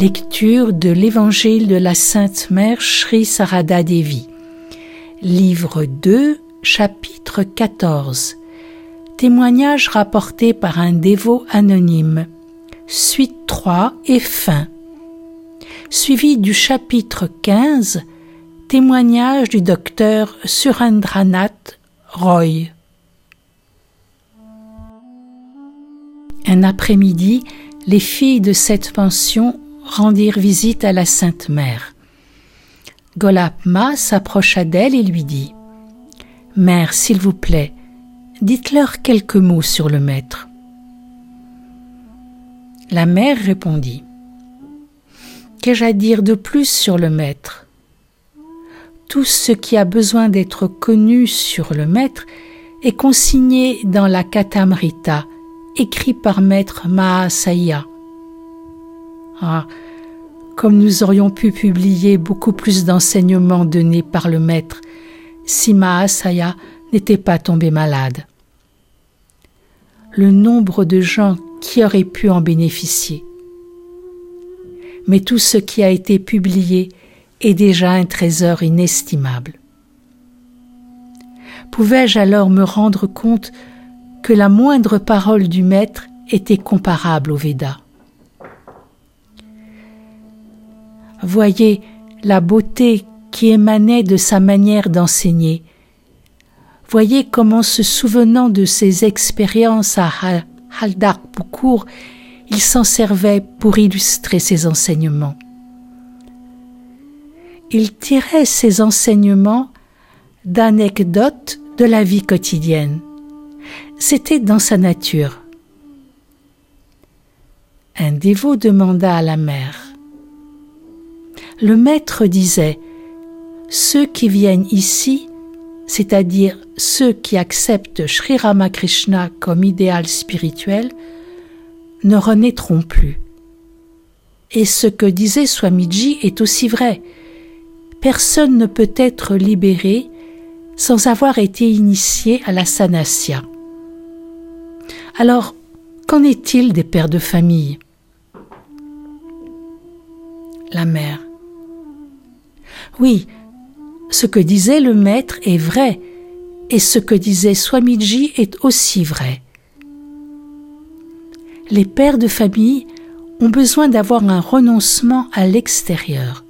Lecture de l'Évangile de la Sainte Mère Sri Sarada Devi. Livre 2, chapitre 14. Témoignage rapporté par un dévot anonyme. Suite 3 et fin. Suivi du chapitre 15. Témoignage du docteur Surendranath Roy. Un après-midi, les filles de cette pension rendirent visite à la Sainte Mère. Golapma s'approcha d'elle et lui dit Mère, s'il vous plaît, dites-leur quelques mots sur le Maître. La mère répondit Qu'ai-je à dire de plus sur le Maître? Tout ce qui a besoin d'être connu sur le Maître est consigné dans la Katamrita, écrit par Maître Mahasaya. Ah, comme nous aurions pu publier beaucoup plus d'enseignements donnés par le maître si Mahasaya n'était pas tombé malade. Le nombre de gens qui auraient pu en bénéficier. Mais tout ce qui a été publié est déjà un trésor inestimable. Pouvais-je alors me rendre compte que la moindre parole du Maître était comparable au Veda? Voyez la beauté qui émanait de sa manière d'enseigner. Voyez comment, se souvenant de ses expériences à Haldar Poukour, il s'en servait pour illustrer ses enseignements. Il tirait ses enseignements d'anecdotes de la vie quotidienne. C'était dans sa nature. Un dévot demanda à la mère le maître disait Ceux qui viennent ici, c'est-à-dire ceux qui acceptent Sri Ramakrishna comme idéal spirituel, ne renaîtront plus. Et ce que disait Swamiji est aussi vrai. Personne ne peut être libéré sans avoir été initié à la sanasya. Alors, qu'en est-il des pères de famille? La mère. Oui, ce que disait le maître est vrai, et ce que disait Swamiji est aussi vrai. Les pères de famille ont besoin d'avoir un renoncement à l'extérieur.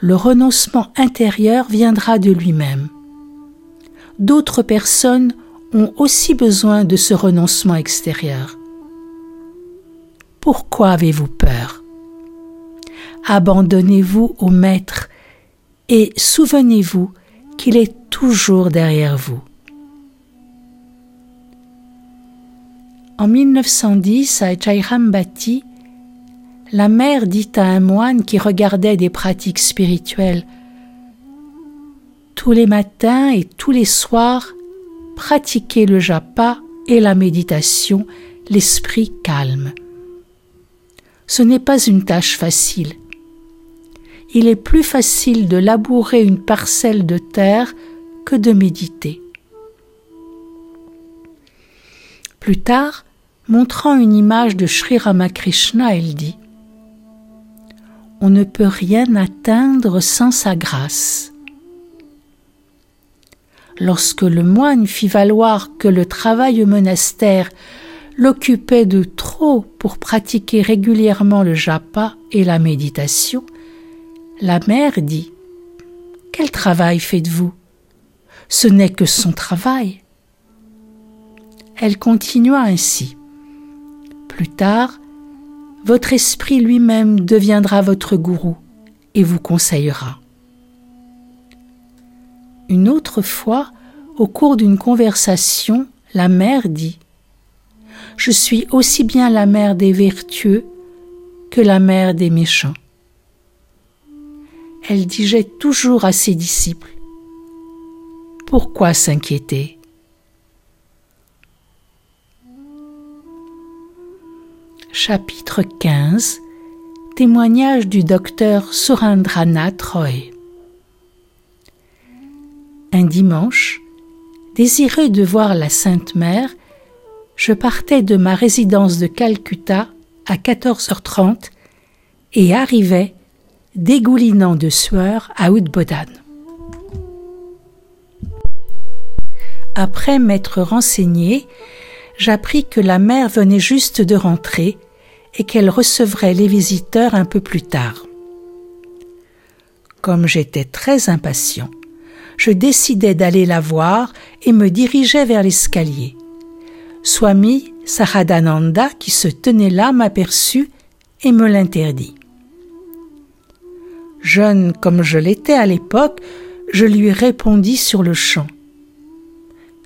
Le renoncement intérieur viendra de lui-même. D'autres personnes ont aussi besoin de ce renoncement extérieur. Pourquoi avez-vous peur? Abandonnez-vous au Maître et souvenez-vous qu'il est toujours derrière vous. En 1910, à Jairambati, la mère dit à un moine qui regardait des pratiques spirituelles Tous les matins et tous les soirs, pratiquez le japa et la méditation, l'esprit calme. Ce n'est pas une tâche facile il est plus facile de labourer une parcelle de terre que de méditer. Plus tard, montrant une image de Sri Ramakrishna, elle dit On ne peut rien atteindre sans sa grâce. Lorsque le moine fit valoir que le travail au monastère l'occupait de trop pour pratiquer régulièrement le japa et la méditation, la mère dit Quel travail faites-vous? Ce n'est que son travail. Elle continua ainsi. Plus tard, votre esprit lui-même deviendra votre gourou et vous conseillera. Une autre fois, au cours d'une conversation, la mère dit Je suis aussi bien la mère des vertueux que la mère des méchants elle disait toujours à ses disciples Pourquoi s'inquiéter? Chapitre 15 Témoignage du docteur Surendranath Roy. Un dimanche, désireux de voir la Sainte Mère, je partais de ma résidence de Calcutta à 14h30 et arrivait, dégoulinant de sueur, à Oudbodan. Après m'être renseigné, j'appris que la mère venait juste de rentrer et qu'elle recevrait les visiteurs un peu plus tard. Comme j'étais très impatient, je décidai d'aller la voir et me dirigeai vers l'escalier. Swami Saradananda, qui se tenait là, m'aperçut et me l'interdit. Jeune comme je l'étais à l'époque, je lui répondis sur le champ.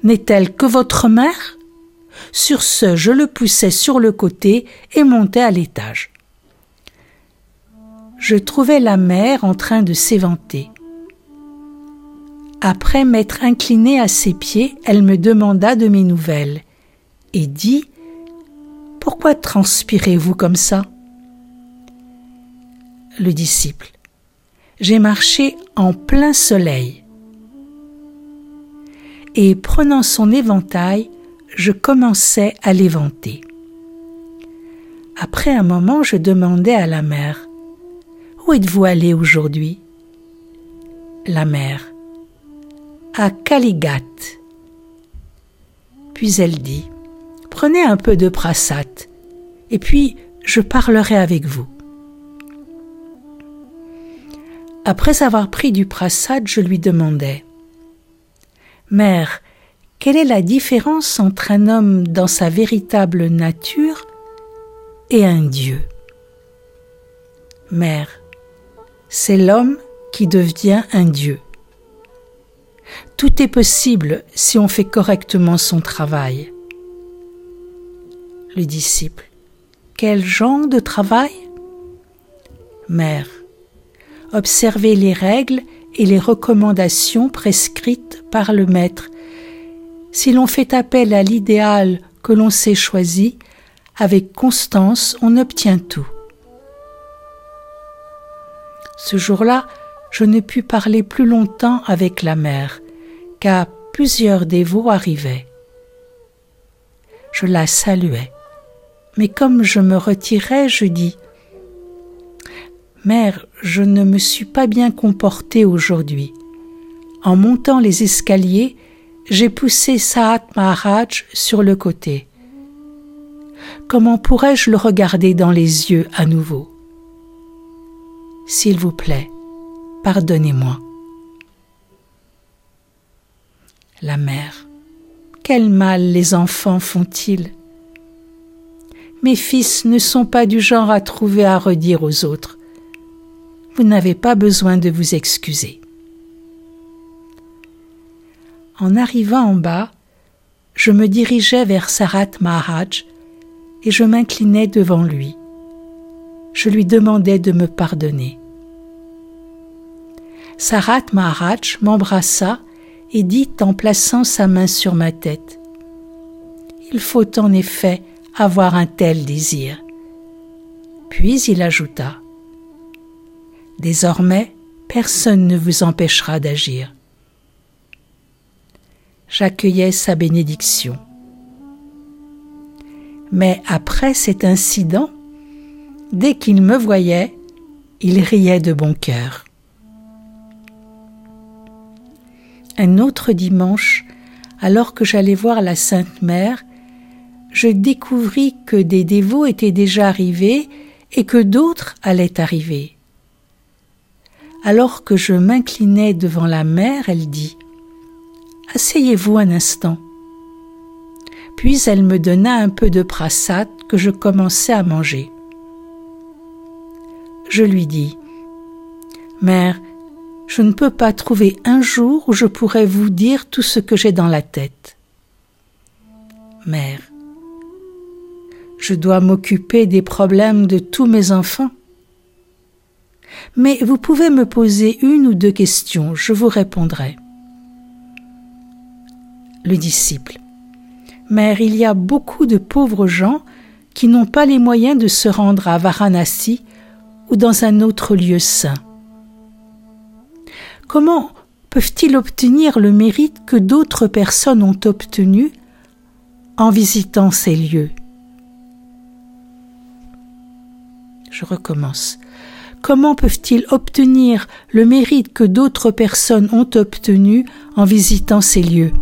N'est-elle que votre mère? Sur ce, je le poussai sur le côté et montai à l'étage. Je trouvai la mère en train de s'éventer. Après m'être incliné à ses pieds, elle me demanda de mes nouvelles et dit Pourquoi transpirez-vous comme ça? Le disciple J'ai marché en plein soleil. Et prenant son éventail, je commençai à l'éventer. Après un moment, je demandai à la mère Où êtes-vous allé aujourd'hui? La mère à Kaligat. Puis elle dit Prenez un peu de prasat, et puis je parlerai avec vous. Après avoir pris du prasad, je lui demandai Mère, quelle est la différence entre un homme dans sa véritable nature et un Dieu? Mère, c'est l'homme qui devient un Dieu. Tout est possible si on fait correctement son travail. Le disciple. Quel genre de travail? Mère. Observer les règles et les recommandations prescrites par le maître. Si l'on fait appel à l'idéal que l'on s'est choisi, avec constance, on obtient tout. Ce jour-là, je ne pus parler plus longtemps avec la mère car plusieurs dévots arrivaient. Je la saluai, mais comme je me retirais, je dis Mère, je ne me suis pas bien comportée aujourd'hui. En montant les escaliers, j'ai poussé Saat Maharaj sur le côté. Comment pourrais-je le regarder dans les yeux à nouveau? S'il vous plaît, pardonnez-moi la mère. Quel mal les enfants font-ils? Mes fils ne sont pas du genre à trouver à redire aux autres. Vous n'avez pas besoin de vous excuser. En arrivant en bas, je me dirigeais vers Sarat Maharaj et je m'inclinais devant lui. Je lui demandais de me pardonner. Sarat Maharaj m'embrassa et dit en plaçant sa main sur ma tête. Il faut en effet avoir un tel désir. Puis il ajouta Désormais, personne ne vous empêchera d'agir. J'accueillais sa bénédiction. Mais après cet incident, dès qu'il me voyait, il riait de bon cœur. un autre dimanche, alors que j'allais voir la Sainte Mère, je découvris que des dévots étaient déjà arrivés et que d'autres allaient arriver. Alors que je m'inclinais devant la mère, elle dit Asseyez-vous un instant. Puis elle me donna un peu de prasat que je commençais à manger. Je lui dis Mère, je ne peux pas trouver un jour où je pourrais vous dire tout ce que j'ai dans la tête. Mère, je dois m'occuper des problèmes de tous mes enfants. Mais vous pouvez me poser une ou deux questions, je vous répondrai. Le disciple. Mère, il y a beaucoup de pauvres gens qui n'ont pas les moyens de se rendre à Varanasi ou dans un autre lieu saint. Comment peuvent-ils obtenir le mérite que d'autres personnes ont obtenu en visitant ces lieux? Je recommence. Comment peuvent-ils obtenir le mérite que d'autres personnes ont obtenu en visitant ces lieux?